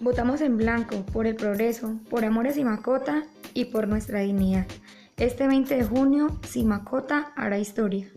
Votamos en blanco por el progreso, por Amores Simacota y por nuestra dignidad. Este 20 de junio, Simacota hará historia.